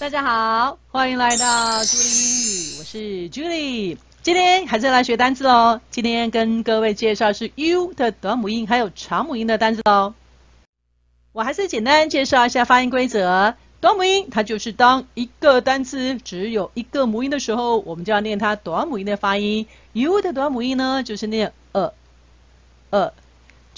大家好，欢迎来到朱莉英语，我是 Julie。今天还是来学单词哦。今天跟各位介绍是 U 的短母音还有长母音的单词哦。我还是简单介绍一下发音规则。短母音它就是当一个单词只有一个母音的时候，我们就要念它短母音的发音。U 的短母音呢，就是念呃呃。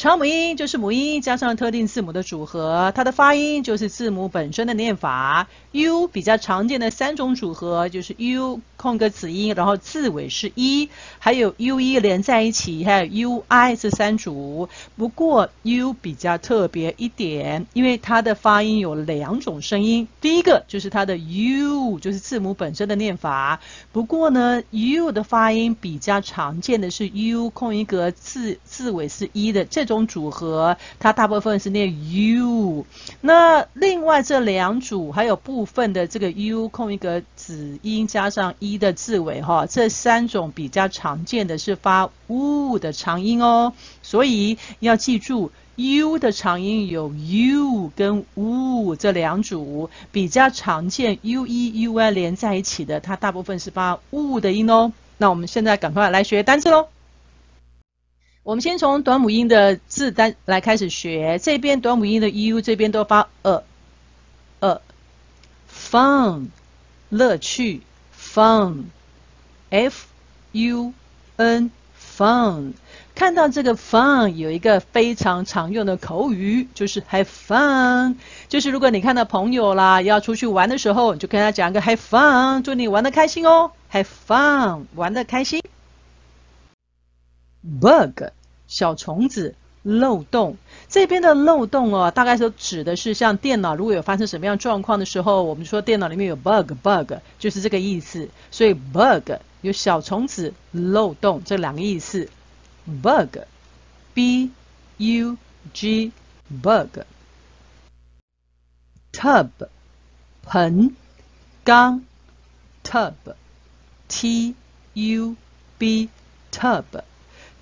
长母音就是母音加上特定字母的组合，它的发音就是字母本身的念法。U 比较常见的三种组合就是 U 空格子音，然后字尾是一还有 u 一连在一起，还有 UI 这三组。不过 U 比较特别一点，因为它的发音有两种声音。第一个就是它的 U，就是字母本身的念法。不过呢，U 的发音比较常见的是 U 空一格字字尾是一的这种组合，它大部分是念 U。那另外这两组还有部分的这个 U 空一格子音加上 E。一的字尾哈，这三种比较常见的是发呜的长音哦，所以要记住 U 的长音有 U 跟呜这两组，比较常见 UE、UI 连在一起的，它大部分是发呜的音哦。那我们现在赶快来学单词喽。我们先从短母音的字单来开始学，这边短母音的 U 这边都发呃呃，fun 乐趣。Fun，F U N，Fun。看到这个 Fun 有一个非常常用的口语，就是 Have fun。就是如果你看到朋友啦要出去玩的时候，你就跟他讲个 Have fun，祝你玩得开心哦。Have fun，玩得开心。Bug，小虫子。漏洞，这边的漏洞哦，大概是指的是像电脑如果有发生什么样状况的时候，我们说电脑里面有 bug，bug 就是这个意思。所以 bug 有小虫子、漏洞这两个意思。bug，b u g bug。tub 盆、缸，tub，t u b tub。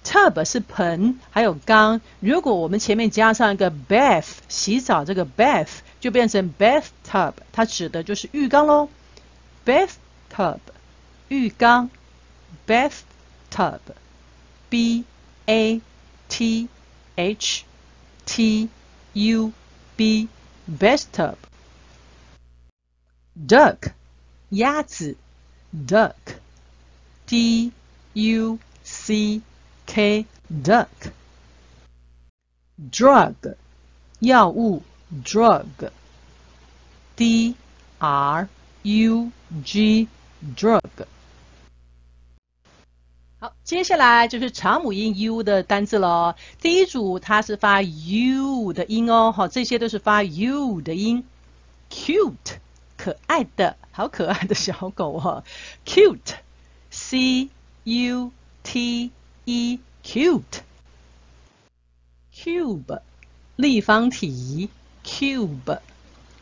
Tub 是盆，还有缸。如果我们前面加上一个 bath 洗澡，这个 bath 就变成 bathtub，它指的就是浴缸喽。bathtub 浴缸，bathtub，b a t h t u b bathtub。duck 鸭子，duck，d u c K duck drug 药物 drug D R U G drug 好，接下来就是长母音 U 的单字喽。第一组它是发 U 的音哦，好，这些都是发 U 的音。Cute 可爱的，好可爱的小狗哦。Cute C U T E cute cube 立方体 cube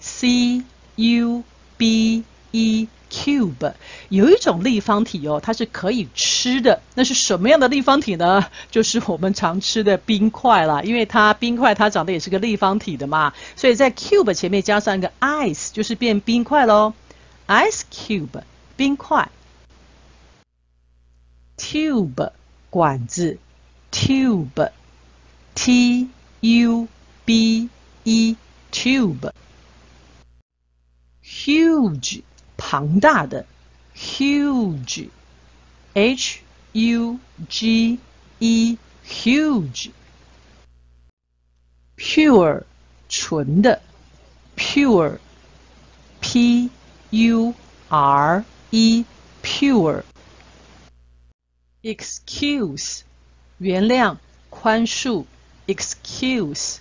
c u b e cube 有一种立方体哦，它是可以吃的。那是什么样的立方体呢？就是我们常吃的冰块啦，因为它冰块它长得也是个立方体的嘛，所以在 cube 前面加上一个 ice 就是变冰块喽。ice cube 冰块 tube 管子，tube，t u b e，tube，huge，庞大的，huge，h u g e，huge，pure，纯的，pure，p u r e，pure。 Excuse 原谅宽恕 excuse，e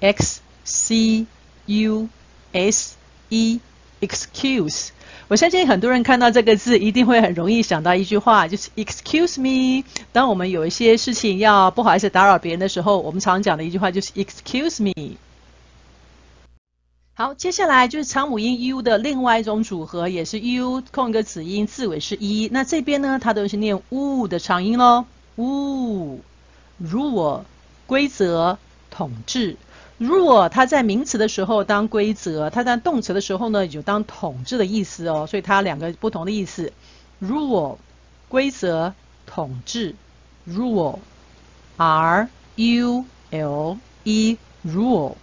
x c u s e excuse，我相信很多人看到这个字一定会很容易想到一句话，就是 excuse me。当我们有一些事情要不好意思打扰别人的时候，我们常讲的一句话就是 excuse me。好，接下来就是长母音 U 的另外一种组合，也是 U 空一个子音，字尾是 E。那这边呢，它都是念 U 的长音喽。U rule 规则统治 rule 它在名词的时候当规则，它在动词的时候呢有当统治的意思哦，所以它两个不同的意思。rule 规则、统治，rule，r u l e rule。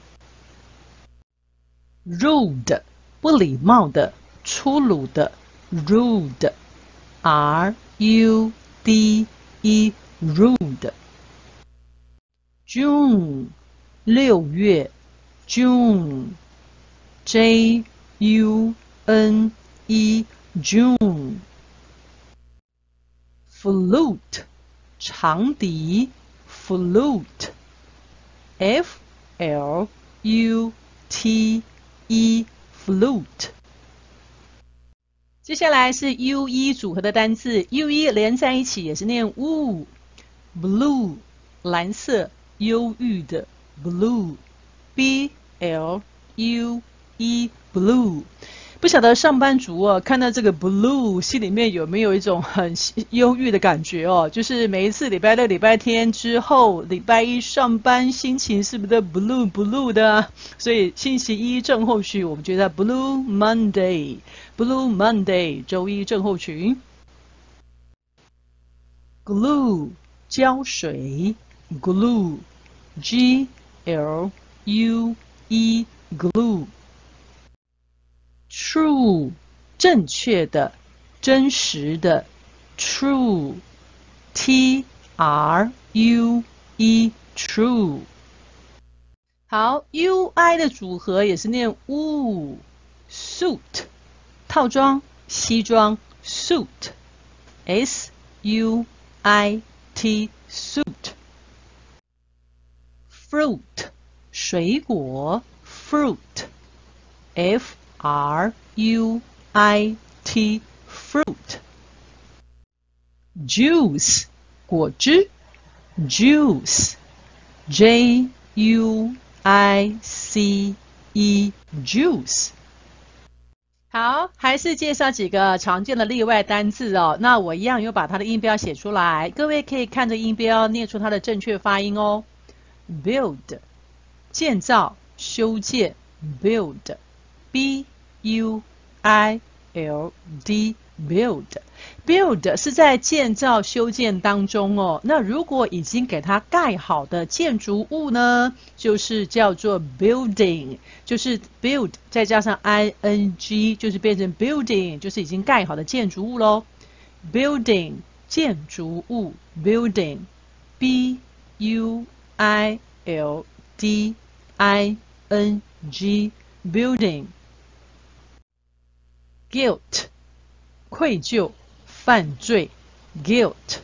Rude 不礼貌的、粗鲁的，rude，r u d e rude。June 六月，June，J U N E June。Flute 长笛，Flute，F L U T E Flute。接下来是 U E 组合的单字，U E 连在一起也是念 wu，Blue 蓝色。忧郁的 blue，b l u e blue，不晓得上班族哦，看到这个 blue，心里面有没有一种很忧郁的感觉哦？就是每一次礼拜六、礼拜天之后，礼拜一上班，心情是不是 blue blue 的？所以星期一症候群，我们觉得 blue Monday，blue Monday，周一症候群。glue 胶水，glue。G L U E glue true 正确的、真实的 true T R U E true 好 U I 的组合也是念 u suit 套装西装 suit S U I T suit fruit 水果 fruit，f r u i t fruit。juice 果汁 juice，j u i c e juice。好，还是介绍几个常见的例外单字哦。那我一样有把它的音标写出来，各位可以看着音标念出它的正确发音哦。build 建造、修建，build，b u i l d build build 是在建造、修建当中哦。那如果已经给它盖好的建筑物呢，就是叫做 building，就是 build 再加上 i n g，就是变成 building，就是已经盖好的建筑物喽。building 建筑物，building，b u I L D I N G building guilt 愧疚犯罪 guilt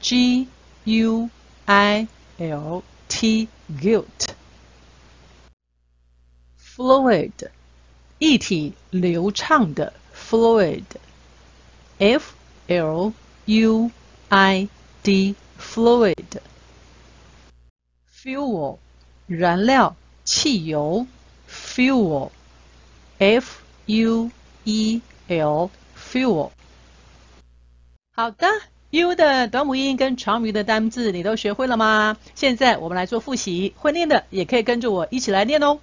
G U I L T guilt fluid 液体流畅的 fluid F L U I D fluid fuel 燃料汽油 fuel，f u e l fuel。好的，u 的短母音跟长母的单字你都学会了吗？现在我们来做复习，会念的也可以跟着我一起来念哦。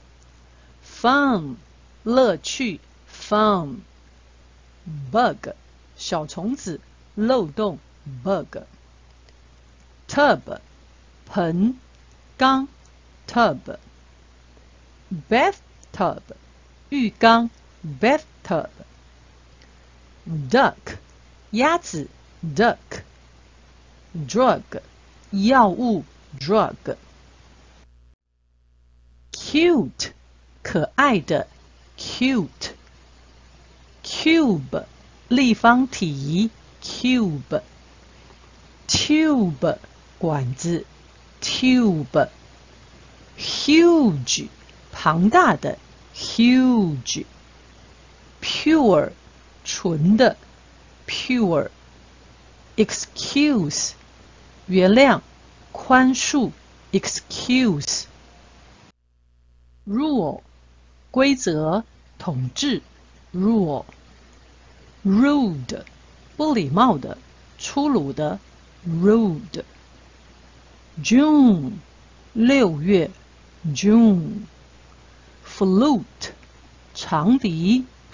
fun 乐趣 fun，bug 小虫子漏洞 bug，tub 盆。缸，tub，bathtub，浴缸 Bath ，bathtub，duck，鸭子，duck，drug，药物，drug，cute，可爱的，cute，cube，立方体，cube，tube，管子。tube huge 庞大的 huge pure 纯的 pure excuse 原谅宽恕 excuse rule 规则统治 rule rude 不礼貌的粗鲁的 rude June，六月 June。Flute，长笛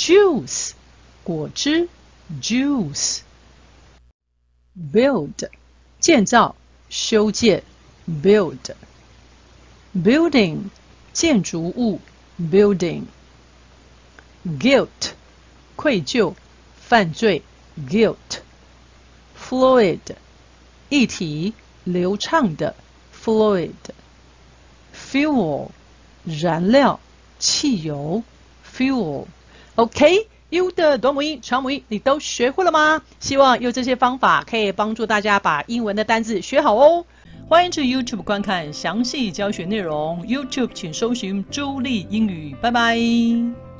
Juice，果汁，juice。Build，建造，修建，build。Building，建筑物，building。Guilt，愧疚，犯罪，guilt。Fluid，液体，流畅的，fluid。Fuel，燃料，汽油，fuel。 OK，U 的短母音、长母音你都学会了吗？希望用这些方法可以帮助大家把英文的单字学好哦。欢迎去 YouTube 观看详细教学内容，YouTube 请搜寻“朱莉英语”。拜拜。